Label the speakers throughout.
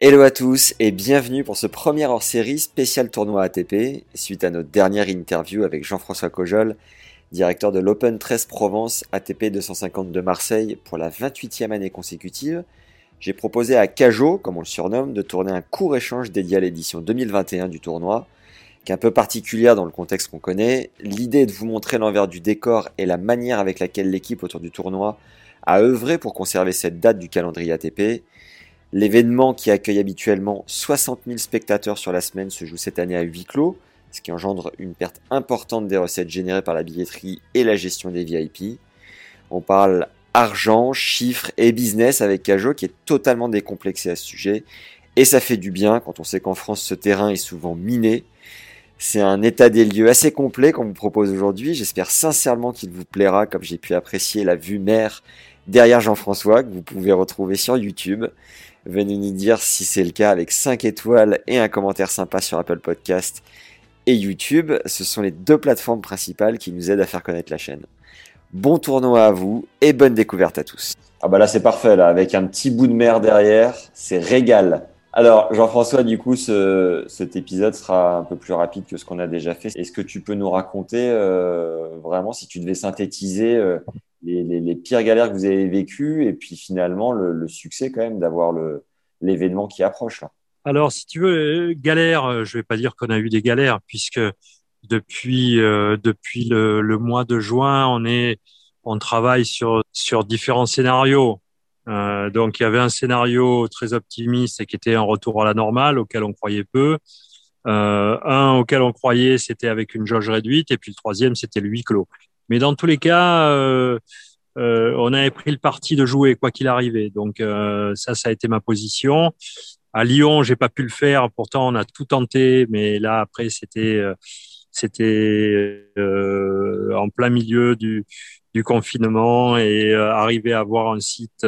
Speaker 1: Hello à tous et bienvenue pour ce premier hors série spécial tournoi ATP, suite à notre dernière interview avec Jean-François Cojol, directeur de l'Open 13 Provence ATP 250 de Marseille pour la 28e année consécutive. J'ai proposé à Cajo, comme on le surnomme, de tourner un court échange dédié à l'édition 2021 du tournoi, qui est un peu particulière dans le contexte qu'on connaît. L'idée est de vous montrer l'envers du décor et la manière avec laquelle l'équipe autour du tournoi a œuvré pour conserver cette date du calendrier ATP. L'événement qui accueille habituellement 60 000 spectateurs sur la semaine se joue cette année à huis clos, ce qui engendre une perte importante des recettes générées par la billetterie et la gestion des VIP. On parle argent, chiffres et business avec Cajo qui est totalement décomplexé à ce sujet. Et ça fait du bien quand on sait qu'en France ce terrain est souvent miné. C'est un état des lieux assez complet qu'on vous propose aujourd'hui. J'espère sincèrement qu'il vous plaira comme j'ai pu apprécier la vue mer derrière Jean-François que vous pouvez retrouver sur YouTube. Venez nous dire si c'est le cas avec 5 étoiles et un commentaire sympa sur Apple Podcast et YouTube. Ce sont les deux plateformes principales qui nous aident à faire connaître la chaîne. Bon tournoi à vous et bonne découverte à tous. Ah bah là c'est parfait là, avec un petit bout de mer derrière, c'est régal. Alors Jean-François, du coup ce, cet épisode sera un peu plus rapide que ce qu'on a déjà fait. Est-ce que tu peux nous raconter euh, vraiment si tu devais synthétiser euh, les, les, les, pires galères que vous avez vécues et puis finalement le, le succès quand même d'avoir l'événement qui approche là
Speaker 2: Alors si tu veux, galère, je vais pas dire qu'on a eu des galères puisque depuis euh, depuis le, le, mois de juin, on est on travaille sur sur différents scénarios. Euh, donc il y avait un scénario très optimiste et qui était un retour à la normale auquel on croyait peu. Euh, un auquel on croyait c'était avec une jauge réduite et puis le troisième c'était le huis clos. Mais dans tous les cas, euh, euh, on avait pris le parti de jouer quoi qu'il arrivait. Donc euh, ça, ça a été ma position. À Lyon, j'ai pas pu le faire. Pourtant, on a tout tenté, mais là après, c'était euh, c'était euh, en plein milieu du, du confinement et euh, arriver à avoir un site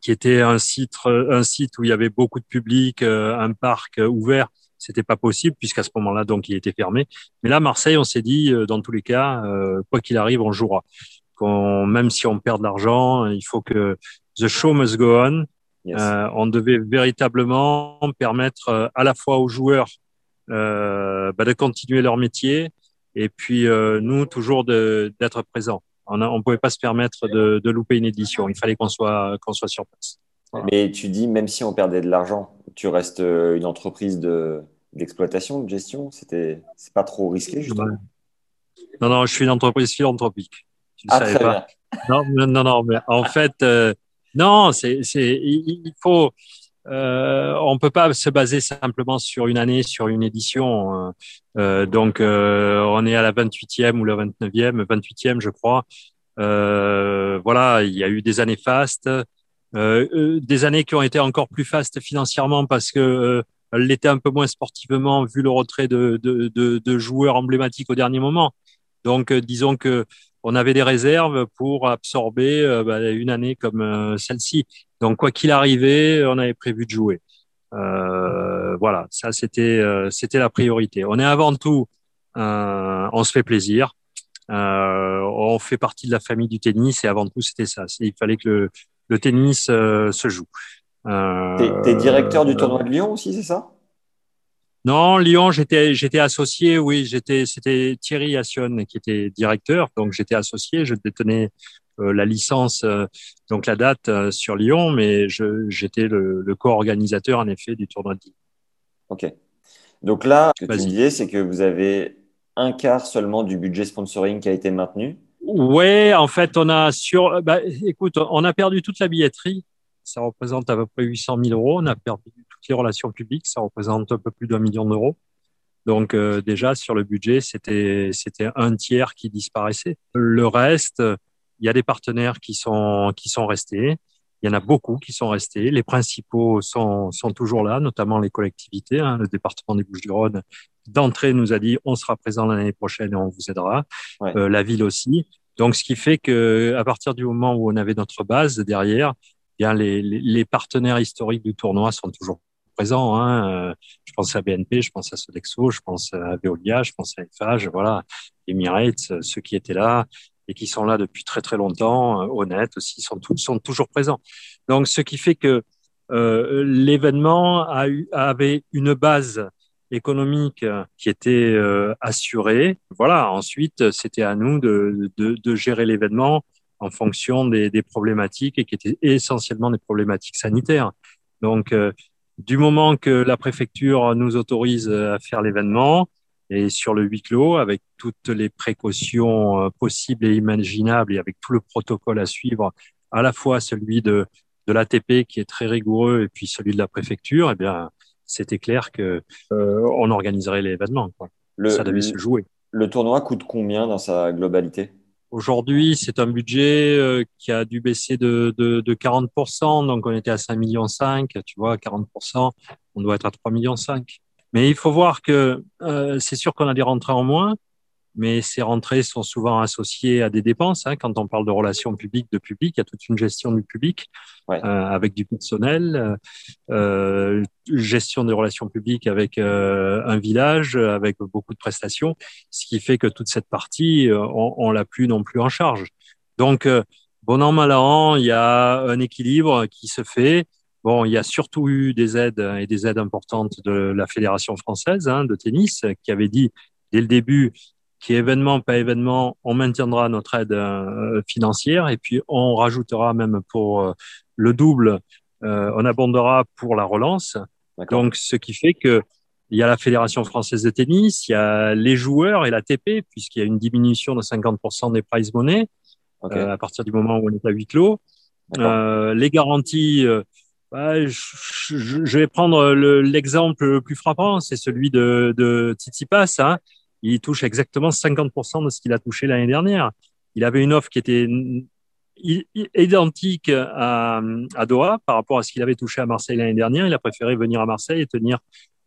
Speaker 2: qui était un site un site où il y avait beaucoup de public, un parc ouvert, c'était pas possible puisqu'à ce moment-là donc il était fermé. Mais là Marseille, on s'est dit dans tous les cas quoi qu'il arrive, on jouera. Même si on perd de l'argent, il faut que the show must go on. Yes. Euh, on devait véritablement permettre à la fois aux joueurs euh, bah, de continuer leur métier et puis euh, nous toujours d'être présents. On ne pouvait pas se permettre de, de, louper une édition. Il fallait qu'on soit qu'on soit sur place.
Speaker 1: Voilà. Mais tu dis même si on perdait de l'argent, tu restes une entreprise de d'exploitation, de gestion. C'était c'est pas trop risqué justement.
Speaker 2: Non non, je suis une entreprise philanthropique.
Speaker 1: Tu ah, savais pas.
Speaker 2: Non, non non mais en fait euh, non c'est c'est il faut euh, on peut pas se baser simplement sur une année, sur une édition. Euh, donc, on est à la 28e ou la 29e, 28e, je crois. Voilà, il y a eu des années fastes, des années qui ont été encore plus fastes financièrement parce que elles l'étaient un peu moins sportivement vu le retrait de, de, de, de joueurs emblématiques au dernier moment. Donc, disons que on avait des réserves pour absorber euh, bah, une année comme euh, celle-ci. Donc quoi qu'il arrivait, on avait prévu de jouer. Euh, voilà, ça c'était euh, c'était la priorité. On est avant tout, euh, on se fait plaisir. on fait partie de la famille du tennis et avant tout c'était ça. Il fallait que le, le tennis se joue.
Speaker 1: T'es es directeur du tournoi de Lyon aussi, c'est ça?
Speaker 2: Non, Lyon, j'étais j'étais associé, oui, j'étais c'était Thierry Assion qui était directeur, donc j'étais associé, je détenais euh, la licence, euh, donc la date euh, sur Lyon, mais j'étais le, le co-organisateur en effet du tournoi de Lyon.
Speaker 1: Ok. Donc là, ce que tu disais, c'est que vous avez un quart seulement du budget sponsoring qui a été maintenu?
Speaker 2: Ouais, en fait, on a sur, bah, écoute, on a perdu toute la billetterie. Ça représente à peu près 800 000 euros. On a perdu les relations publiques, ça représente un peu plus d'un million d'euros. Donc euh, déjà sur le budget, c'était un tiers qui disparaissait. Le reste, il y a des partenaires qui sont qui sont restés. Il y en a beaucoup qui sont restés. Les principaux sont, sont toujours là, notamment les collectivités. Hein. Le département des Bouches-du-Rhône, d'entrée, nous a dit on sera présent l'année prochaine et on vous aidera. Euh, la ville aussi. Donc, ce qui fait que à partir du moment où on avait notre base derrière, bien les, les, partenaires historiques du tournoi sont toujours présents. Hein. Euh, je pense à BNP, je pense à Sodexo, je pense à Veolia, je pense à Eiffage, voilà, Emirates, ceux qui étaient là et qui sont là depuis très très longtemps, euh, honnêtes aussi, sont, sont toujours présents. Donc, ce qui fait que euh, l'événement a eu, avait une base économique qui était euh, assurée. Voilà. Ensuite, c'était à nous de, de, de gérer l'événement en fonction des, des, problématiques et qui étaient essentiellement des problématiques sanitaires. Donc, euh, du moment que la préfecture nous autorise à faire l'événement, et sur le huis clos avec toutes les précautions euh, possibles et imaginables et avec tout le protocole à suivre, à la fois celui de, de l'ATP qui est très rigoureux et puis celui de la préfecture, eh bien, c'était clair que euh, on organiserait l'événement. Ça devait se jouer.
Speaker 1: Le tournoi coûte combien dans sa globalité?
Speaker 2: Aujourd'hui, c'est un budget euh, qui a dû baisser de, de, de 40%. Donc, on était à 5,5 millions. Tu vois, 40%, on doit être à 3,5 millions. Mais il faut voir que euh, c'est sûr qu'on a des rentrées en moins, mais ces rentrées sont souvent associées à des dépenses. Hein. Quand on parle de relations publiques, de public, il y a toute une gestion du public euh, avec du personnel, euh, gestion des relations publiques avec euh, un village, avec beaucoup de prestations, ce qui fait que toute cette partie, on, on l'a plus non plus en charge. Donc, bon an, mal an, il y a un équilibre qui se fait. Bon, il y a surtout eu des aides et des aides importantes de la Fédération française hein, de tennis qui avait dit dès le début qui événement pas événement, on maintiendra notre aide euh, financière et puis on rajoutera même pour euh, le double, euh, on abondera pour la relance. Donc, ce qui fait que il y a la Fédération française de tennis, il y a les joueurs et la TP, puisqu'il y a une diminution de 50% des prize money à partir du moment où on est à huis clos. les garanties, bah, je, je, vais prendre l'exemple le, plus frappant, c'est celui de, de Tsitsipas. Hein. Il touche exactement 50% de ce qu'il a touché l'année dernière. Il avait une offre qui était identique à, à Doha par rapport à ce qu'il avait touché à Marseille l'année dernière. Il a préféré venir à Marseille et tenir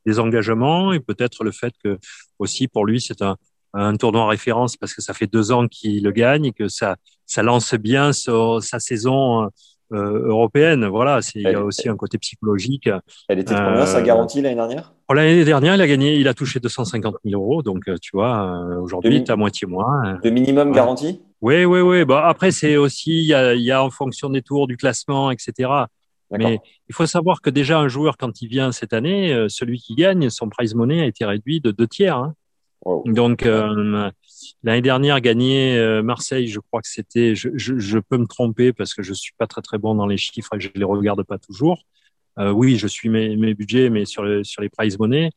Speaker 2: des engagements et peut-être le fait que aussi pour lui c'est un, un tournoi en référence parce que ça fait deux ans qu'il le gagne et que ça, ça lance bien sa saison euh, européenne. Voilà, il y a aussi un côté psychologique.
Speaker 1: Elle était combien sa euh, garantie l'année dernière?
Speaker 2: L'année dernière, il a gagné, il a touché 250 000 euros. Donc, euh, tu vois, aujourd'hui, tu as moitié moins.
Speaker 1: De minimum garantie
Speaker 2: Oui, oui, oui. Bah, après, c'est aussi, il y a, y a en fonction des tours, du classement, etc. Mais il faut savoir que déjà, un joueur, quand il vient cette année, celui qui gagne, son prize money a été réduit de deux tiers. Hein. Donc, euh, l'année dernière, gagner euh, Marseille, je crois que c'était, je, je, je, peux me tromper parce que je suis pas très très bon dans les chiffres et je les regarde pas toujours. Euh, oui, je suis mes, mes budgets, mais sur, le, sur les prize money,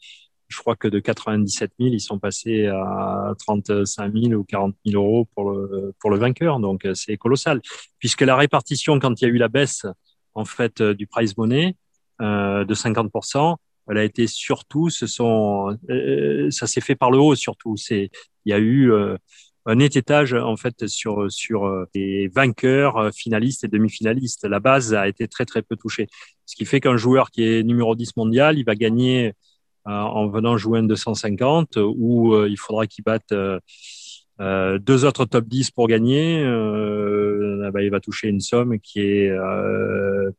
Speaker 2: je crois que de 97 000, ils sont passés à 35 000 ou 40 000 euros pour le, pour le vainqueur. Donc, euh, c'est colossal. Puisque la répartition, quand il y a eu la baisse, en fait, euh, du prize money, euh, de 50%, elle a été surtout, ce sont, euh, ça s'est fait par le haut surtout. C'est, il y a eu euh, un étage en fait sur sur euh, les vainqueurs, finalistes et demi-finalistes. La base a été très très peu touchée, ce qui fait qu'un joueur qui est numéro 10 mondial, il va gagner en venant jouer un 250 ou il faudra qu'il batte euh, deux autres top 10 pour gagner, euh, bah, il va toucher une somme qui est euh,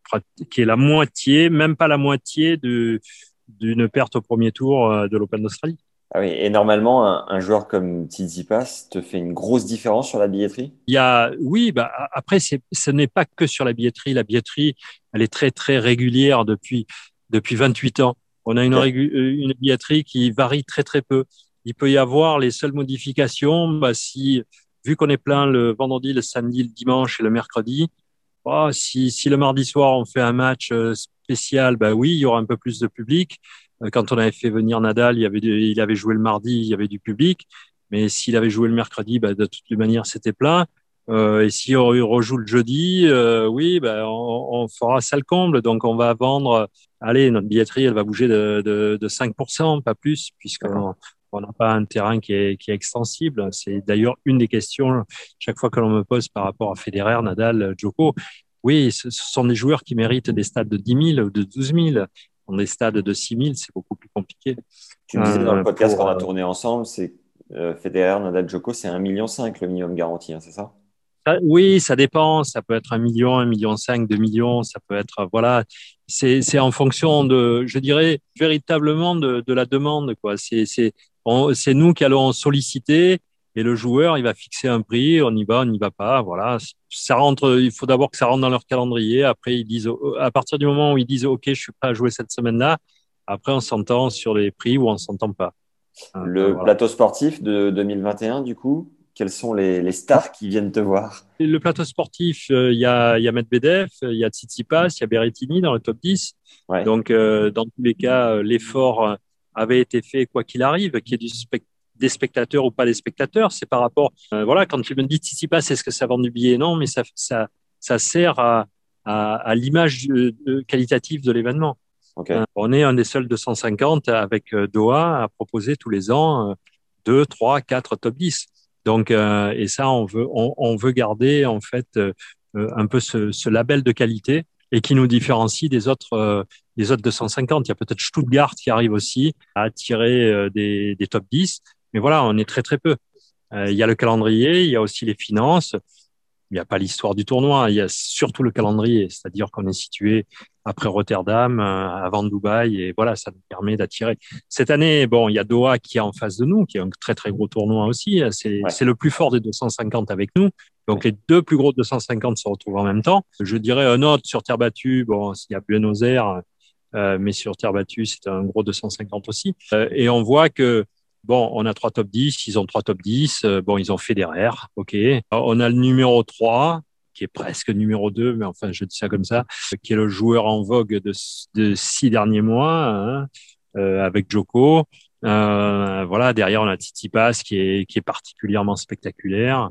Speaker 2: qui est la moitié, même pas la moitié d'une perte au premier tour euh, de l'Open d'Australie.
Speaker 1: Ah oui, et normalement, un, un joueur comme Tsitsipas te fait une grosse différence sur la billetterie?
Speaker 2: Il y a, oui, bah, après, ce n'est pas que sur la billetterie. La billetterie, elle est très, très régulière depuis, depuis 28 ans. On a une, euh, une billetterie qui varie très, très peu. Il peut y avoir les seules modifications, bah, si, vu qu'on est plein le vendredi, le samedi, le dimanche et le mercredi, bah, si, si le mardi soir on fait un match euh, spécial, bah oui, il y aura un peu plus de public. Euh, quand on avait fait venir Nadal, il, y avait il avait joué le mardi, il y avait du public. Mais s'il avait joué le mercredi, bah, de toutes les manières, c'était plein. Euh, et si on rejoue le jeudi, euh, oui, bah, on, on, fera ça le comble. Donc, on va vendre. Allez, notre billetterie, elle va bouger de, de, de 5%, pas plus, puisqu'on on n'a pas un terrain qui est, qui est extensible. C'est d'ailleurs une des questions chaque fois que l'on me pose par rapport à Federer, Nadal, Djoko oui, ce sont des joueurs qui méritent des stades de 10 000 ou de 12 000. Dans des stades de 6 000, c'est beaucoup plus compliqué.
Speaker 1: Tu me disais dans le podcast qu'on a tourné ensemble, c'est Federer, Nadal, Djoko, c'est 1,5 million le minimum garanti, hein, c'est ça?
Speaker 2: Oui, ça dépend. Ça peut être un million, un million cinq, deux millions. Ça peut être voilà. C'est en fonction de, je dirais véritablement de, de la demande quoi. C'est c'est nous qui allons solliciter et le joueur il va fixer un prix. On y va, on n'y va pas. Voilà. Ça rentre. Il faut d'abord que ça rentre dans leur calendrier. Après ils disent à partir du moment où ils disent ok je suis pas à jouer cette semaine là. Après on s'entend sur les prix ou on s'entend pas.
Speaker 1: Le plateau sportif de 2021 du coup quels sont les, stars qui viennent te voir?
Speaker 2: Le plateau sportif, euh, il y, a, y a Medvedev, il y a Tsitsipas, il y a Berrettini dans le top 10. Donc, euh, dans tous les cas, euh, l'effort avait été fait quoi qu'il arrive, qu'il y ait du des spectateurs ou pas des spectateurs. C'est par rapport, voilà, quand tu me dis Tsitsipas, est-ce que ça vend du billet Non, mais ça, ça, ça sert à, à, à l'image qualitative de l'événement. on est un des seuls 250 avec Doha à proposer tous les ans 2, 3, 4 top 10. Donc, euh, et ça, on veut, on, on, veut garder en fait euh, euh, un peu ce, ce, label de qualité et qui nous différencie des autres, des autres 250. Il y a peut-être Stuttgart qui arrive aussi à attirer des, des top 10, mais voilà, on est très très peu. il y a le calendrier, il y a aussi les finances. Il n'y a pas l'histoire du tournoi, il y a surtout le calendrier, c'est-à-dire qu'on est situé après Rotterdam, euh, avant Dubaï, et voilà, ça nous permet d'attirer. Cette année, bon, il y a Doha qui est en face de nous, qui est un très très gros tournoi aussi. C'est le plus fort des 250 avec nous. Donc les deux plus gros 250 se retrouvent en même temps. Je dirais un autre sur terre battue. Bon, il y a Buenos Aires, euh, mais sur terre battue, c'est un gros 250 aussi. Euh, et on voit que Bon, on a trois top 10, ils ont trois top 10. bon, ils ont Federer, ok. On a le numéro 3, qui est presque numéro 2, mais enfin, je dis ça comme ça, qui est le joueur en vogue de, de six derniers mois, hein, euh, avec Joko. Euh, voilà, derrière, on a Titi Pass qui est, qui est particulièrement spectaculaire.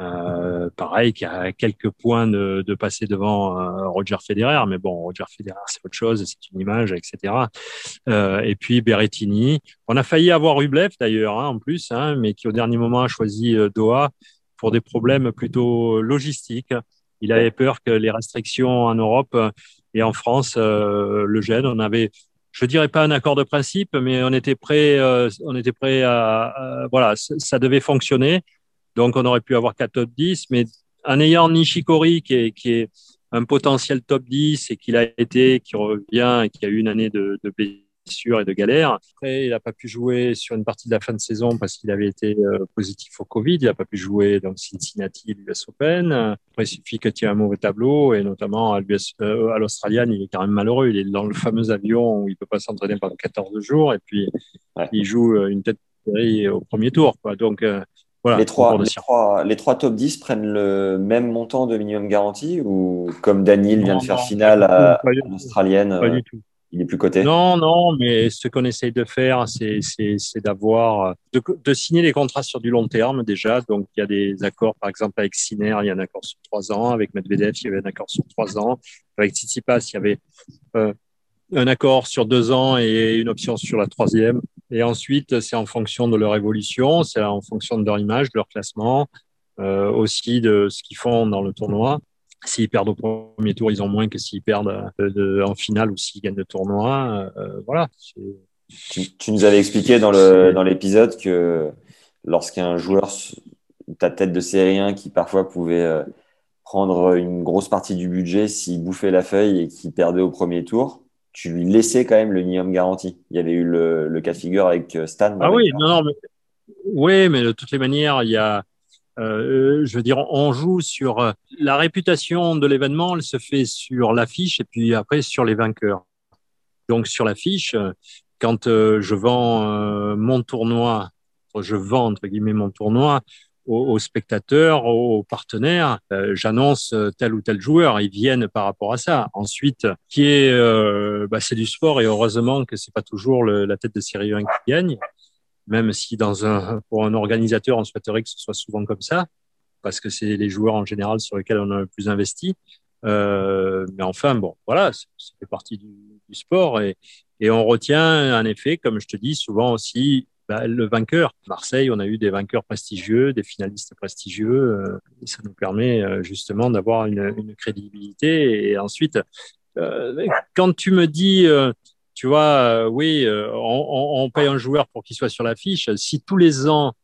Speaker 2: Euh, pareil, qui a quelques points de, de passer devant euh, Roger Federer, mais bon, Roger Federer, c'est autre chose, c'est une image, etc. Euh, et puis Berrettini. On a failli avoir Rublev d'ailleurs, hein, en plus, hein, mais qui au dernier moment a choisi euh, Doha pour des problèmes plutôt logistiques. Il avait peur que les restrictions en Europe et en France euh, le gênent. On avait, je dirais pas un accord de principe, mais on était prêt, euh, on était prêt à, voilà, ça devait fonctionner. Donc on aurait pu avoir quatre top 10, mais en ayant Nishikori qui est, qui est un potentiel top 10 et qu'il a été, qui revient et qui a eu une année de, de et de galères. Après, il n'a pas pu jouer sur une partie de la fin de saison parce qu'il avait été euh, positif au Covid. Il n'a pas pu jouer dans Cincinnati, l'US Open. Après, il suffit que tu aies un mauvais tableau et notamment à euh, l'Australian, il est quand même malheureux. Il est dans le fameux avion où il peut pas s'entraîner pendant 14 jours et puis il joue euh, une tête de série au premier tour. Quoi. Donc, voilà,
Speaker 1: les, trois, les, trois, les trois top 10 prennent le même montant de minimum garantie ou comme Daniel vient de faire finale à, l'Australienne
Speaker 2: Pas du tout
Speaker 1: il est plus coté
Speaker 2: Non, non, mais ce qu'on essaye de faire, c'est d'avoir, de, de, signer les contrats sur du long terme déjà. Donc, il y a des accords, par exemple, avec Siner, il y a un accord sur trois ans. Avec Medvedev, il y avait un accord sur trois ans. Avec Tsitsipas, il y avait euh, un accord sur deux ans et une option sur la troisième. Et ensuite, c'est en fonction de leur évolution, c'est en fonction de leur image, de leur classement, euh, aussi de ce qu'ils font dans le tournoi. S'ils perdent au premier tour, ils ont moins que s'ils perdent euh, en finale ou s'ils gagnent le tournoi. Euh, voilà.
Speaker 1: Tu, tu, nous avais expliqué dans l'épisode que lorsqu'un joueur, ta tête de série 1 qui parfois pouvait prendre une grosse partie du budget s'il bouffait la feuille et qu'il perdait au premier tour, tu lui laissais quand même le minimum garanti. Il y avait eu le, le cas de figure avec Stan.
Speaker 2: Ah oui, non, non, mais, oui, mais de toutes les manières, il y a, euh, je veux dire, on joue sur euh, la réputation de l'événement, elle se fait sur l'affiche et puis après sur les vainqueurs. Donc sur l'affiche, euh, quand je vends mon tournoi, je vends entre guillemets mon tournoi aux, spectateurs, aux partenaires, j'annonce tel ou tel joueur, ils viennent par rapport à ça. Ensuite, qui est, bah, c'est du sport et heureusement que c'est pas toujours la tête de série 1 qui gagne même si pour un organisateur, on souhaiterait que ce soit souvent comme ça, parce que c'est les joueurs en général sur lesquels on a le plus investi. Euh, mais enfin, bon, voilà, ça fait partie du, du, sport et, et on retient en effet, comme je te dis, souvent aussi bah, le vainqueur. Marseille, on a eu des vainqueurs prestigieux, des finalistes prestigieux. et ça nous permet justement d'avoir une, une, crédibilité. Et ensuite, quand tu me dis tu vois, oui, on, on, paye un joueur pour qu'il soit sur l'affiche. Si tous les ans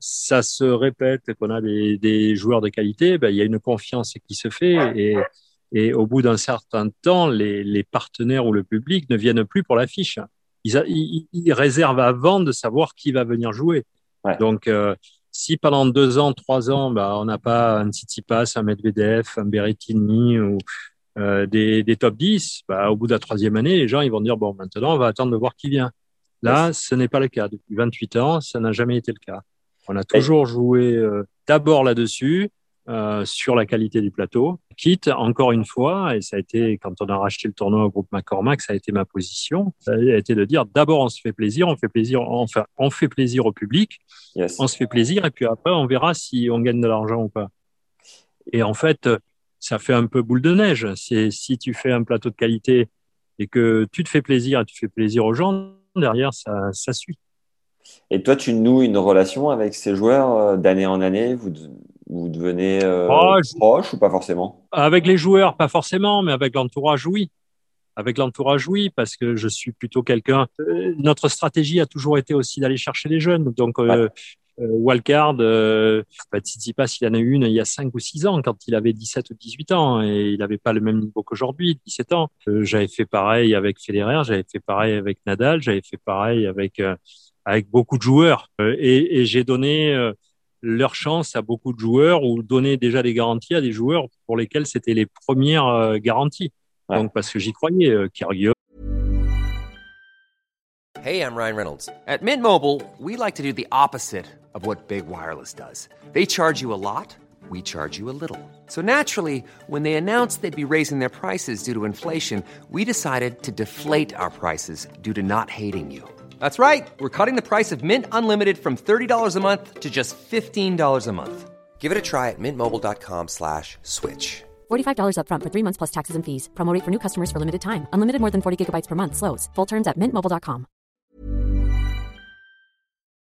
Speaker 2: ça se répète qu'on a des, des, joueurs de qualité, ben, il y a une confiance qui se fait et, et au bout d'un certain temps, les, les, partenaires ou le public ne viennent plus pour l'affiche. Ils, ils, réservent avant de savoir qui va venir jouer. Ouais. Donc, euh, si pendant deux ans, trois ans, ben, on n'a pas un Tsitsipas, un Medvedev, un Berrettini ou euh, des, des, top 10, ben, au bout de la troisième année, les gens ils vont dire, bon, maintenant, on va attendre de voir qui vient. Là, ce n'est pas le cas. Depuis 28 ans, ça n'a jamais été le cas. On a toujours joué euh, d'abord là-dessus, euh, sur la qualité du plateau, quitte encore une fois, et ça a été quand on a racheté le tournoi au groupe McCormack, ça a été ma position, ça a été de dire d'abord on se fait plaisir, on fait plaisir, enfin on fait plaisir au public, on se fait plaisir, et puis après on verra si on gagne de l'argent ou pas. Et en fait, ça fait un peu boule de neige. C'est si tu fais un plateau de qualité et que tu te fais plaisir et tu fais plaisir aux gens, derrière ça, ça suit.
Speaker 1: Et toi, tu noues une relation avec ces joueurs euh, d'année en année? Vous, vous devenez euh, proche ou pas forcément?
Speaker 2: Avec les joueurs, pas forcément, mais avec l'entourage, oui. Avec l'entourage, oui, parce que je suis plutôt quelqu'un. Euh, notre stratégie a toujours été aussi d'aller chercher les jeunes. Donc, euh, Wildcard, euh, bah, Tsitsipas, il en a eu une il y a 5 ou 6 ans, quand il avait 17 ou 18 ans, et il n'avait pas le même niveau qu'aujourd'hui, 17 ans. j'avais fait pareil avec Federer, j'avais fait pareil avec Nadal, j'avais fait pareil avec avec beaucoup de joueurs. Euh, et, et j'ai donné euh, leur chance à beaucoup de joueurs ou donné déjà des garanties à des joueurs pour lesquels c'était les premières euh, garanties. Ouais. Donc parce que j'y croyais, Kyrgios.
Speaker 3: Hey, I'm Ryan Reynolds. At Mint Mobile, we like to do the opposite of what Big Wireless does. They charge you a lot, we charge you a little. So naturally, when they announced they'd be raising their prices due to inflation, we decided to deflate our prices due to not hating you. That's right. We're cutting the price of Mint Unlimited from $30 a month to just $15 a month. Give it a try at mintmobile.com slash switch.
Speaker 4: $45 up front for three months plus taxes and fees. Promo for new customers for limited time. Unlimited more than 40 gigabytes per month. Slows. Full terms at mintmobile.com.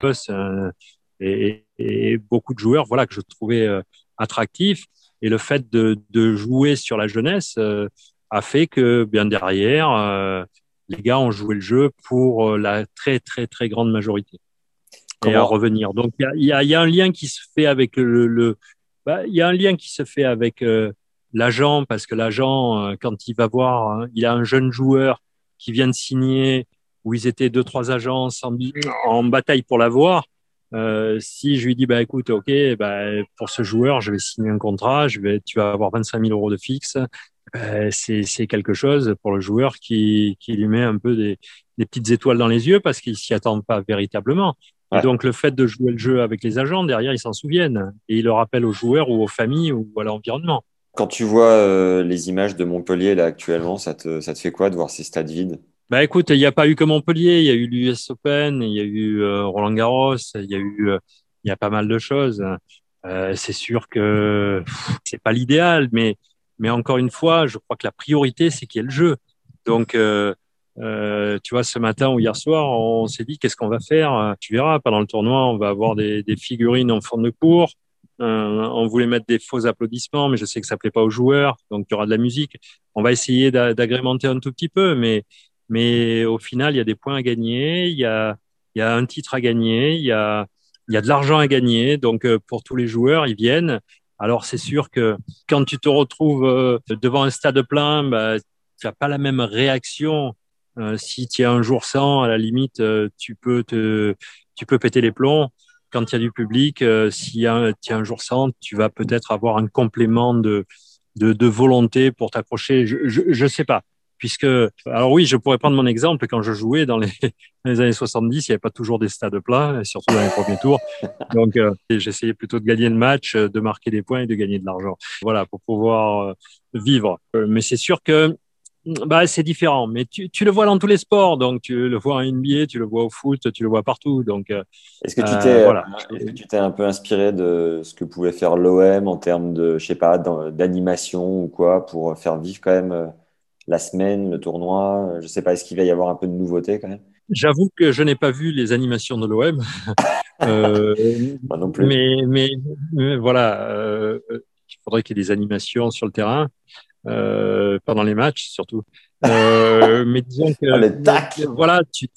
Speaker 2: Euh, et, et, beaucoup de joueurs voilà, que je trouvais euh, attractifs. Et le fait de, de jouer sur la jeunesse euh, a fait que bien derrière... Euh, les gars ont joué le jeu pour euh, la très très très grande majorité et à revenir. Donc il y a, y, y a, un lien qui se fait avec le, le bah, il y a un lien qui se fait avec euh, l'agent parce que l'agent euh, quand il va voir, hein, il a un jeune joueur qui vient de signer où ils étaient deux trois agences en, en bataille pour l'avoir. Euh, si je lui dis bah écoute ok bah, pour ce joueur je vais signer un contrat je vais tu vas avoir 25 000 euros de fixe euh, c'est quelque chose pour le joueur qui, qui lui met un peu des, des petites étoiles dans les yeux parce qu'il s'y attend pas véritablement. Ouais. Et donc le fait de jouer le jeu avec les agents, derrière, ils s'en souviennent et ils le rappellent aux joueurs ou aux familles ou à l'environnement.
Speaker 1: Quand tu vois euh, les images de Montpellier là actuellement, ça te, ça te fait quoi de voir ces stades vides?
Speaker 2: Bah écoute, il n'y a pas eu que Montpellier, il y a eu l'US Open, il y a eu euh, Roland Garros, il y a eu, euh, il y a pas mal de choses. Euh, c'est sûr que c'est pas l'idéal, mais mais encore une fois, je crois que la priorité, c'est qu'il y ait le jeu. Donc, euh, euh, tu vois, ce matin ou hier soir, on s'est dit qu'est-ce qu'on va faire? Tu verras, pendant le tournoi, on va avoir des, figurines en forme de cours. Euh, on voulait mettre des faux applaudissements, mais je sais que ça plaît pas aux joueurs, donc il y aura de la musique. On va essayer d'agrémenter un tout petit peu, mais mais au final, il y a des points à gagner, il y a il y a un titre à gagner, il y a il y a de l'argent à gagner. Donc euh, pour tous les joueurs, ils viennent alors c'est sûr que quand tu te retrouves euh, devant un stade plein, bah, tu n'as pas la même réaction. Euh, si tu es un jour sans, à la limite, euh, tu peux te, tu peux péter les plombs. Quand il y a du public, si tu es un jour sans, tu vas peut-être avoir un complément de, de, de volonté pour t'accrocher. Je, je sais pas puisque, alors oui, je pourrais prendre mon exemple, quand je jouais dans les, dans les années 70, il n'y avait pas toujours des stades plats, surtout dans les premiers tours. Donc, euh, j'essayais plutôt de gagner le match, euh, de marquer des points et de gagner de l'argent. Voilà, pour pouvoir euh, vivre. Euh, mais c'est sûr que bah, c'est différent, mais tu, tu, le vois dans tous les sports, donc tu le vois en NBA, tu le vois au foot, tu le vois partout. Donc,
Speaker 1: est-ce que tu t'es, voilà. tu t'es un peu inspiré de ce que pouvait faire l'OM en termes de, je sais pas, d'animation ou quoi, pour faire vivre quand même la semaine, le tournoi Je sais pas, est-ce qu'il va y avoir un peu de nouveauté quand même?
Speaker 2: J'avoue que je n'ai pas vu les animations de l'OM. euh,
Speaker 1: non plus.
Speaker 2: Mais, mais, voilà, euh, il faudrait qu'il y ait des animations sur le terrain euh, pendant les matchs, surtout. Euh, mais disons que
Speaker 1: ah,
Speaker 2: voilà, tu,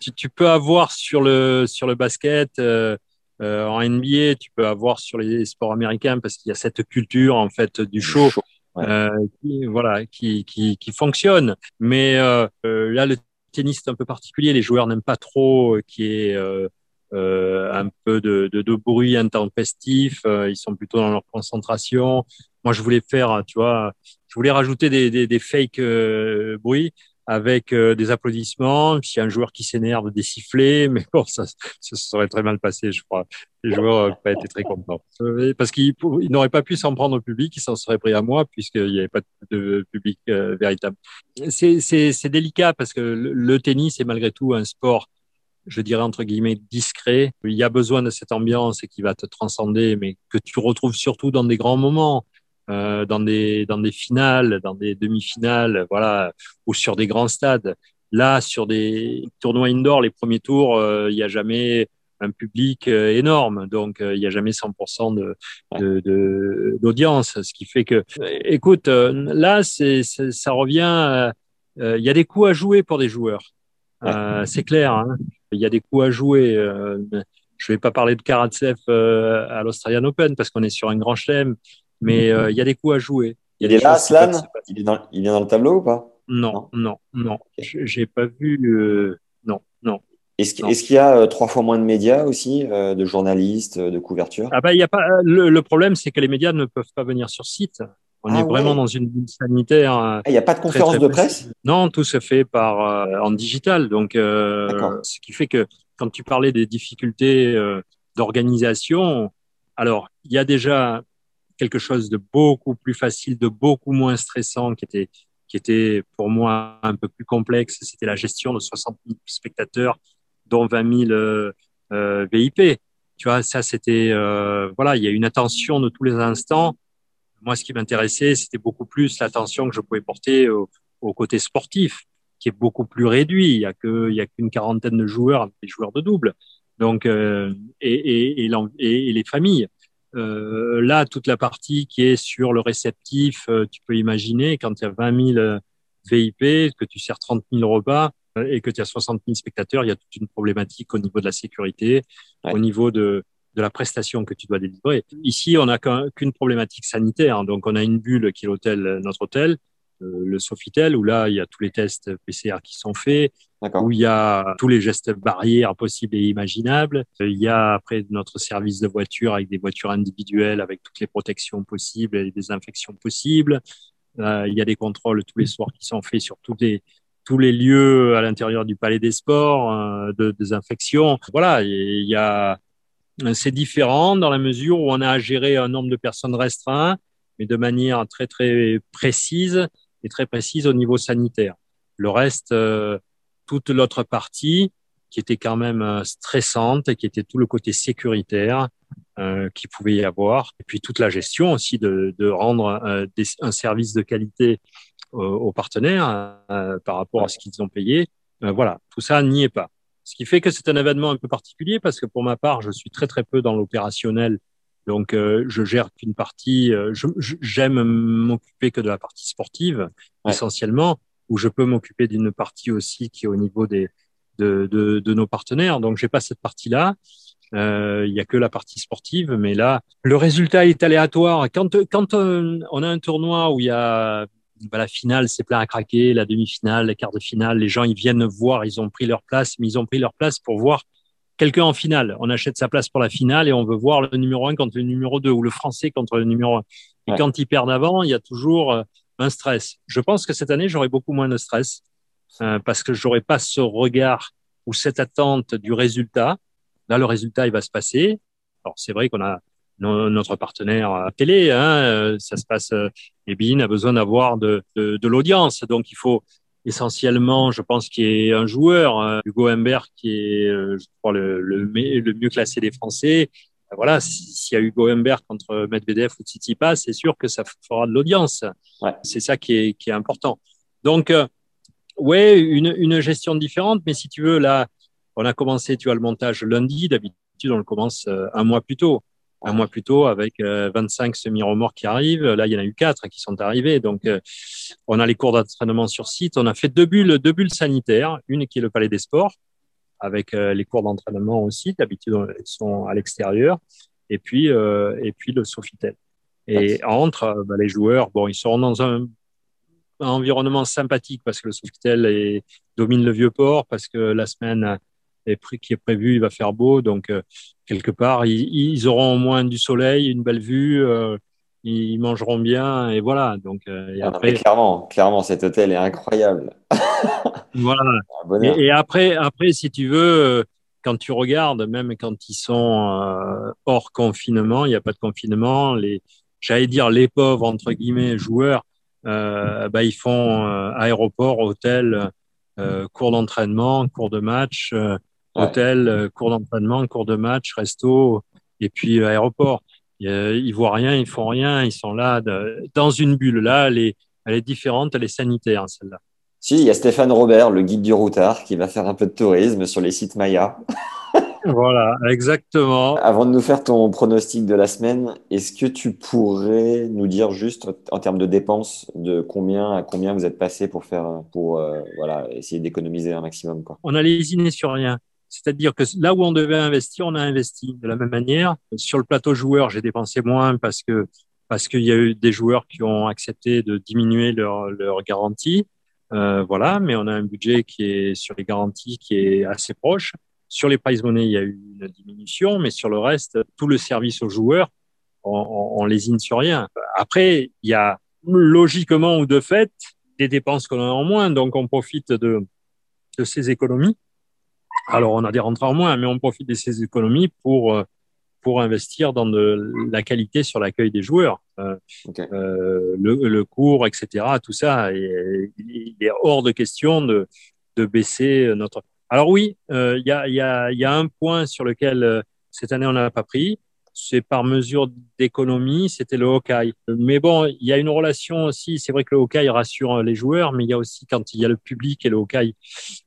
Speaker 2: tu, tu, peux avoir sur le sur le basket euh, euh en NBA, tu peux avoir sur les sports américains parce qu'il y a cette culture en fait du show. Euh, qui, voilà, qui, qui, qui fonctionne. Mais euh, là, le tennis est un peu particulier. Les joueurs n'aiment pas trop qui est euh, un peu de, de, de, bruit intempestif. ils sont plutôt dans leur concentration. Moi, je voulais faire, tu vois, je voulais rajouter des, des, des fake euh, bruits avec euh, des applaudissements. A un joueur qui s'énerve, des sifflets, mais bon, ça, ça serait très mal passé, je crois. Les joueurs n'auraient pas été très contents. Euh, parce qu'ils n'auraient pas pu s'en prendre au public, ils s'en seraient pris à moi, puisqu'il n'y avait pas de public véritable. C'est délicat parce que le tennis est malgré tout un sport je dirais entre guillemets discret. Il y a besoin de cette ambiance qui va te transcender, mais que tu retrouves surtout dans des grands moments. Euh, dans des dans des finales, dans des demi-finales, voilà, ou sur des grands stades. Là, sur des tournois indoor, les premiers tours, euh, il n'y a jamais un public euh, énorme, donc il n'y a jamais 100% de d'audience, de, ce qui fait que, écoute, là, c'est ça revient, il y a des coups à jouer pour des joueurs, c'est clair. Hein. Il y a des coups à jouer. je vais pas parler de Karatsev à l'Australian Open parce qu'on est sur un grand chelem mais euh, il y a des coups à jouer.
Speaker 1: Il, est là, Slan il est, dans, il est dans le tableau ou pas?
Speaker 2: Non, non, non. J'ai pas vu. Euh, non, non.
Speaker 1: Est-ce qu'il y a euh, trois fois moins de médias aussi, de journalistes, de couverture?
Speaker 2: Ah bah, il y a pas. Le, problème, c'est que les médias ne peuvent pas venir sur site. On
Speaker 1: ah
Speaker 2: est vraiment dans une ville sanitaire.
Speaker 1: Ah, il n'y a pas de conférence de presse?
Speaker 2: Non, tout se fait par en digital. Donc, ce qui fait que quand tu parlais des difficultés d'organisation, alors il y a déjà quelque chose de beaucoup plus facile, de beaucoup moins stressant, qui était, qui était pour moi un peu plus complexe. C'était la gestion de 60 000 spectateurs, dont 20 000 euh, euh VIP. Tu vois, ça, c'était, euh, voilà, il y a une attention de tous les instants. Moi, ce qui m'intéressait, c'était beaucoup plus l'attention que je pouvais porter au, côté sportif, qui est beaucoup plus réduit. Il y a qu'une quarantaine de joueurs, des joueurs de double. Donc, euh, et, et, les familles. Euh, là, toute la partie qui est sur le réceptif, euh, tu peux imaginer quand il y a 20 000 VIP, que tu sers 30 000 repas euh, et que tu as 60 000 spectateurs, il y a toute une problématique au niveau de la sécurité, au niveau de, de la prestation que tu dois délivrer. Ici, on n'a qu'une problématique sanitaire. Donc, on a une bulle qui est l'hôtel, notre hôtel, le Sofitel, où là, il y a tous les tests PCR qui sont faits où il y a tous les gestes barrières possibles et imaginables. Il y a après notre service de voiture avec des voitures individuelles, avec toutes les protections possibles et les désinfections possibles. Euh, il y a des contrôles tous les soirs qui sont faits sur tous les tous les lieux à l'intérieur du palais des sports euh, de désinfection. Voilà, il y a c'est différent dans la mesure où on a à gérer un nombre de personnes restreint, mais de manière très très précise et très précise au niveau sanitaire. Le reste, euh, toute l'autre partie qui était quand même euh, stressante et qui était tout le côté sécuritaire euh, qui pouvait y avoir. Et puis toute la gestion aussi de, de rendre euh, un service de qualité aux, partenaires euh, par rapport à ce qu'ils ont payé. Voilà tout ça n'y est pas. Ce qui fait que c'est un événement un peu particulier parce que pour ma part je suis très très peu dans l'opérationnel donc je gère qu'une partie j'aime m'occuper que de la partie sportive essentiellement où je peux m'occuper d'une partie aussi qui est au niveau des, de, de, de nos partenaires. Donc, j'ai pas cette partie-là. Euh, il y a que la partie sportive, mais là, le résultat est aléatoire. Quand, quand euh, on a un tournoi où il y a bah, la finale, c'est plein à craquer, la demi-finale, les quarts de finale, les gens ils viennent voir, ils ont pris leur place, mais ils ont pris leur place pour voir quelqu'un en finale. On achète sa place pour la finale et on veut voir le numéro un contre le numéro 2 ou le français contre le numéro 1. Et quand ils perdent avant, il y a toujours euh, un stress. Je pense que cette année, j'aurai beaucoup moins de stress euh, parce que j'aurai pas ce regard ou cette attente du résultat. Là, le résultat, il va se passer. Alors, c'est vrai qu'on a notre partenaire à télé, hein, euh, ça se passe. Euh, et BIN a besoin d'avoir de, de, de l'audience, donc il faut essentiellement, je pense qu'il ait un joueur, Hugo Humbert, qui est, je crois, le, le, le mieux classé des Français, ben voilà, s'il y a Hugo Humbert contre Medvedev ou Tsitsipas, c'est sûr que ça fera de l'audience. Ouais. C'est ça qui est, qui est important. Donc, euh, Ouais, une, une gestion différente, mais si tu veux, là, on a commencé, tu as le montage lundi. D'habitude, on le commence euh, un mois plus tôt. Un mois plus tôt, avec 25 semi-remorques qui arrivent. Là, il y en a eu quatre qui sont arrivés. Donc, on a les cours d'entraînement sur site. On a fait deux bulles, deux bulles sanitaires. Une qui est le Palais des Sports, avec les cours d'entraînement aussi. D'habitude, ils sont à l'extérieur. Et puis, et puis le Sofitel. Et entre, bah, les joueurs, bon, ils seront dans un, environnement sympathique parce que le Sofitel domine le vieux port, parce que la semaine qui est prévue, il va faire beau. Donc, euh, quelque part, ils, auront au moins du soleil, une belle vue. Euh, ils mangeront bien et voilà. Donc, euh, et
Speaker 1: ah après... clairement, clairement, cet hôtel est incroyable.
Speaker 2: voilà. Et, et, après, après, si tu veux, quand tu regardes, même quand ils sont hors confinement, il n'y a pas de confinement, les, j'allais dire les pauvres entre guillemets joueurs, bah, ils font aéroport, hôtel, cours d'entraînement, cours de match, euh, hôtel, euh, cours d'entraînement, cours de match, resto, et puis aéroport. Ils voient rien, ils font rien, ils sont là de, dans une bulle. Là, elle est, elle est différente, elle est sanitaire, celle-là.
Speaker 1: Si, il y a Stéphane Robert, le guide du routard, qui va faire un peu de tourisme sur les sites Maya.
Speaker 2: voilà, exactement.
Speaker 1: Avant de nous faire ton pronostic de la semaine, est-ce que tu pourrais nous dire juste en termes de dépenses de combien à combien vous êtes passé pour faire pour euh, voilà essayer d'économiser un maximum quoi?
Speaker 2: On a lésiné sur rien. C'est-à-dire que là où on devait investir, on a investi. De la même manière, sur le plateau joueur, j'ai dépensé moins parce que parce qu'il y a eu des joueurs qui ont accepté de diminuer leur, leur garantie. Euh, voilà, mais on a un budget qui est sur les garanties qui est assez proche. Sur les prize money, il y a eu une diminution, mais sur le reste, tout le service aux joueurs, on, on, lésine sur rien. Après, il y a logiquement ou de fait des dépenses qu'on a en moins, donc on profite de, de ces économies. Alors, on a des rentrées en moins, mais on profite de ces économies pour pour investir dans de la qualité sur l'accueil des joueurs, euh, euh, le, le, cours, etc. Tout ça, et, il est hors de question de, de baisser notre. Alors oui, euh, il y, a, y, a, y, a, un point sur lequel euh, cette année on n'a pas pris, c'est par mesure d'économie, c'était le Hawkeye. Mais bon, il y a une relation aussi, c'est vrai que le Hawkeye rassure les joueurs, mais il y a aussi quand il y a le public et le Hawkeye,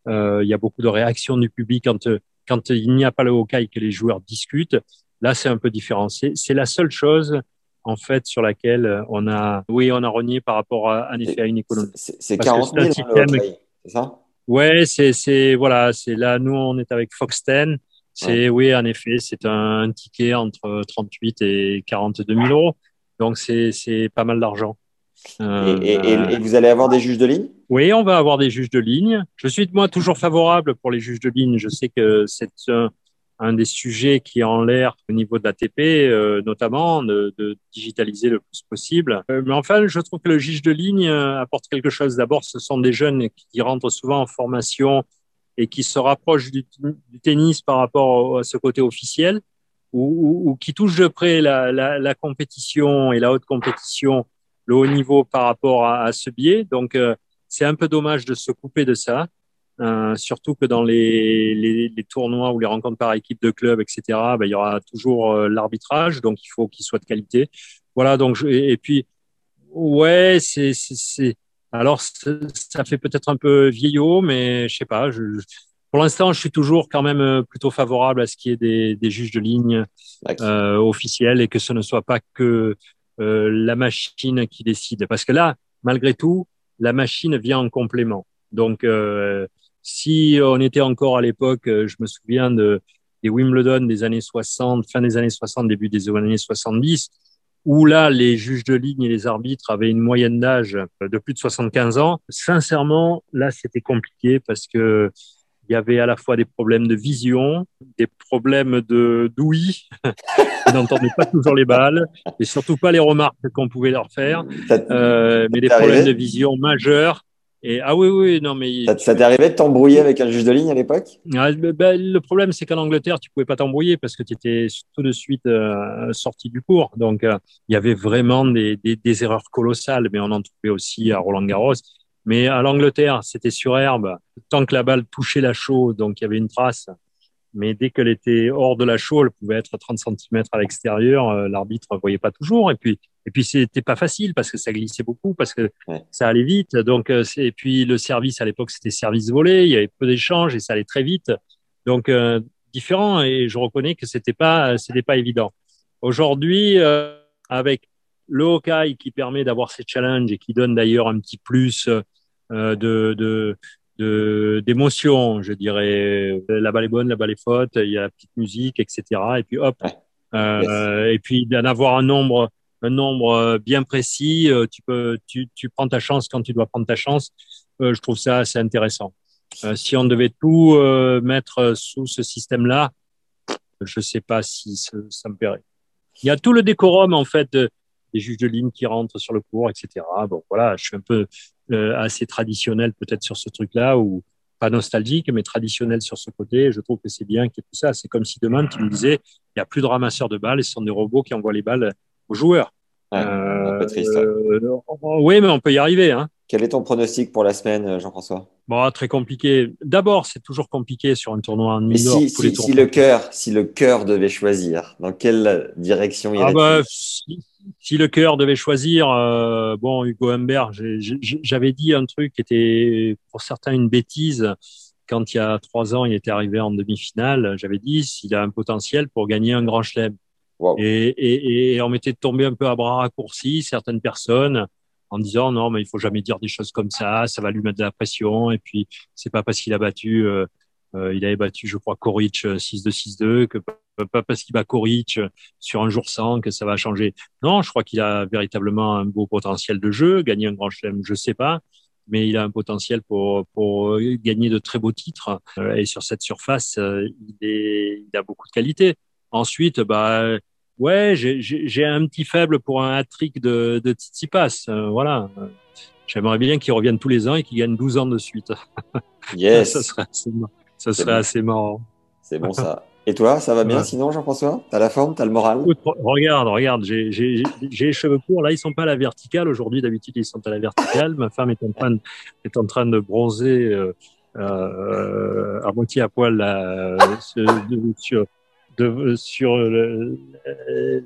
Speaker 2: euh, il y a beaucoup de réactions du public quand, quand il n'y a pas le Hawkeye que les joueurs discutent. Là, c'est un peu différent. C'est la seule chose en fait sur laquelle on a, oui, on a renié par rapport à, en effet à une économie.
Speaker 1: C'est 40 000 c'est ça?
Speaker 2: Ouais, c'est, c'est, voilà, c'est là, nous, on est avec Fox 10. C'est, oui, en effet, c'est un, ticket entre 38 et 42 000 euros. Donc, c'est, pas mal d'argent.
Speaker 1: Euh, et, et, vous allez avoir des juges de ligne?
Speaker 2: Oui, on va avoir des juges de ligne. Je suis, moi, toujours favorable pour les juges de ligne. Je sais que c'est un, un des sujets qui est en l'air au niveau de l'ATP, euh, notamment, de, de, digitaliser le plus possible. Euh, mais enfin, je trouve que le juge de ligne euh, apporte quelque chose. D'abord, ce sont des jeunes qui rentrent souvent en formation et qui se rapprochent du, du tennis par rapport à ce côté officiel ou, ou, qui touchent de près la, la, la, compétition et la haute compétition, le haut niveau par rapport à, à ce biais. Donc, euh, c'est un peu dommage de se couper de ça. Euh, surtout que dans les, les, les, tournois ou les rencontres par équipe de club, etc., ben, il y aura toujours euh, l'arbitrage, donc il faut qu'il soit de qualité. Voilà, donc je, et, puis ouais, c'est c'est alors ça fait peut-être un peu vieillot, mais je sais pas. Je, pour l'instant, je suis toujours quand même euh, plutôt favorable à ce qui est des, des juges de ligne euh, officiels et que ce ne soit pas que euh, la machine qui décide, parce que là, malgré tout, la machine vient en complément. Donc, euh, si on était encore à l'époque, euh, je me souviens de, des Wimbledon des années 60, fin des années 60, début des années 70, où là, les juges de ligne et les arbitres avaient une moyenne d'âge de plus de 75 ans. Sincèrement, là, c'était compliqué parce que il y avait à la fois des problèmes de vision, des problèmes de d'ouïe, ils n'entendaient pas toujours les balles, et surtout pas les remarques qu'on pouvait leur faire, euh, mais des problèmes de vision majeurs et, ah oui, oui, non, mais.
Speaker 1: Ça, ça t'est arrivé de t'embrouiller avec un juge de ligne à l'époque?
Speaker 2: Ah, ben, Le problème, c'est qu'en Angleterre, tu pouvais pas t'embrouiller parce que tu étais tout de suite euh, sorti du cours. Donc, euh, il y avait vraiment des, des, des, erreurs colossales, mais on en trouvait aussi à Roland Garros. Mais à l'Angleterre, c'était sur herbe. Tant que la balle touchait la chaux, donc il y avait une trace. Mais dès qu'elle était hors de la chaux, elle pouvait être 30 cm à l'extérieur, euh, l'arbitre ne voyait pas toujours. Et puis, et puis c'était pas facile parce que ça glissait beaucoup, parce que ça allait vite. Donc, euh, et puis le service à l'époque c'était service volé, il y avait peu d'échanges et ça allait très vite. Donc euh, différent. Et je reconnais que c'était pas c'était pas évident. Aujourd'hui, avec le Hawkeye qui permet d'avoir ces challenges et qui donne d'ailleurs un petit plus de, de d'émotion, je dirais. La balle est bonne, la balle est faute, il y a la petite musique, etc. Et puis hop. Euh, Et puis d'en avoir un nombre, un nombre euh, bien précis, euh, tu peux, tu, tu prends ta chance quand tu dois prendre ta chance. Euh, je trouve ça assez intéressant. Euh, si on devait tout mettre sous ce système-là, je sais pas si ça, ça me plairait. Il y a tout le décorum en fait des juges de ligne qui rentrent sur le cours, etc. Bon, voilà, je suis un peu assez traditionnel peut-être sur ce truc-là, ou pas nostalgique, mais traditionnel sur ce côté. Je trouve que c'est bien qu'il y ait tout ça. C'est comme si demain, tu me disais, il n'y a plus de ramasseurs de balles, et ce sont des robots qui envoient les balles aux joueurs.
Speaker 1: Ouais, un peu triste. Euh,
Speaker 2: oui, mais on peut y arriver. Hein.
Speaker 1: Quel est ton pronostic pour la semaine, Jean-François?
Speaker 2: Bon, très compliqué. D'abord, c'est toujours compliqué sur un tournoi en Mais
Speaker 1: si, si, si le cœur, si le cœur devait choisir, dans quelle direction irait-il?
Speaker 2: ah bah, si, si, le cœur devait choisir, euh, bon, Hugo Humbert, j'avais dit un truc qui était pour certains une bêtise. Quand il y a trois ans, il était arrivé en demi-finale. J'avais dit s'il a un potentiel pour gagner un grand chelem. Wow. Et, et, et, on m'était tombé un peu à bras raccourcis, certaines personnes en disant non mais il faut jamais dire des choses comme ça, ça va lui mettre de la pression et puis c'est pas parce qu'il a battu euh, euh, il avait battu je crois Koric 6-2 euh, 6-2 que pas parce qu'il bat Koric sur un jour sans que ça va changer. Non, je crois qu'il a véritablement un beau potentiel de jeu, gagner un grand chelem, je sais pas, mais il a un potentiel pour pour gagner de très beaux titres et sur cette surface il est il a beaucoup de qualité. Ensuite bah Ouais, j'ai un petit faible pour un hat-trick de, de Tsitsipas. Euh, voilà. J'aimerais bien qu'il revienne tous les ans et qu'il gagne 12 ans de suite.
Speaker 1: Yes.
Speaker 2: ça serait assez, ça serait assez marrant.
Speaker 1: C'est bon ça. Et toi, ça va bien ouais. sinon, Jean-François? T'as la forme T'as le moral?
Speaker 2: Regarde, regarde, j'ai les cheveux courts. Là, ils sont pas à la verticale. Aujourd'hui, d'habitude, ils sont à la verticale. Ma femme est en train de, est en train de bronzer euh, euh, à moitié à poil là, sur, de, sur le,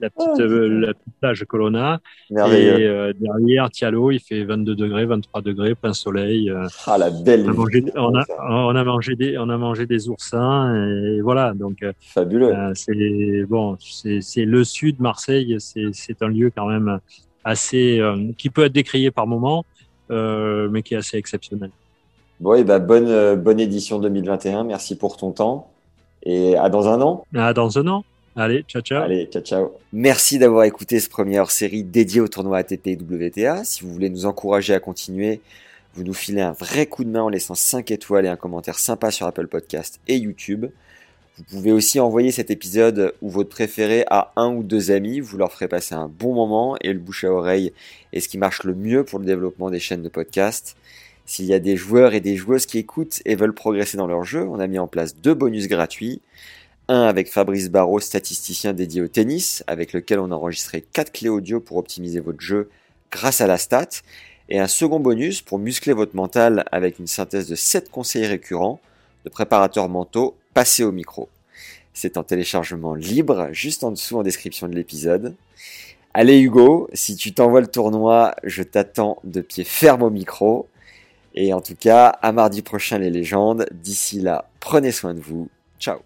Speaker 2: la, petite, oh, la petite plage Colonna.
Speaker 1: Merveilleux.
Speaker 2: Et euh, derrière, Tialo, il fait 22 degrés, 23 degrés, plein soleil. Euh,
Speaker 1: ah, la belle
Speaker 2: on a, mangé, on, a, on a, mangé des, on a mangé des oursins et voilà. Donc, euh,
Speaker 1: Fabuleux.
Speaker 2: Euh, c'est bon, c'est le sud, Marseille, c'est un lieu quand même assez, euh, qui peut être décrié par moments, mais qui est assez exceptionnel.
Speaker 1: Bon, et ben, bonne, bonne édition 2021. Merci pour ton temps. Et à dans un an.
Speaker 2: À dans un an. Allez, ciao, ciao.
Speaker 1: Allez, ciao, ciao. Merci d'avoir écouté ce premier hors-série dédié au tournoi ATP et WTA. Si vous voulez nous encourager à continuer, vous nous filez un vrai coup de main en laissant 5 étoiles et un commentaire sympa sur Apple Podcast et YouTube. Vous pouvez aussi envoyer cet épisode ou votre préféré à un ou deux amis. Vous leur ferez passer un bon moment et le bouche à oreille est ce qui marche le mieux pour le développement des chaînes de podcast. S'il y a des joueurs et des joueuses qui écoutent et veulent progresser dans leur jeu, on a mis en place deux bonus gratuits. Un avec Fabrice Barrault, statisticien dédié au tennis, avec lequel on a enregistré 4 clés audio pour optimiser votre jeu grâce à la stat. Et un second bonus pour muscler votre mental avec une synthèse de 7 conseils récurrents de préparateurs mentaux passés au micro. C'est en téléchargement libre, juste en dessous en description de l'épisode. Allez Hugo, si tu t'envoies le tournoi, je t'attends de pied ferme au micro. Et en tout cas, à mardi prochain les légendes. D'ici là, prenez soin de vous. Ciao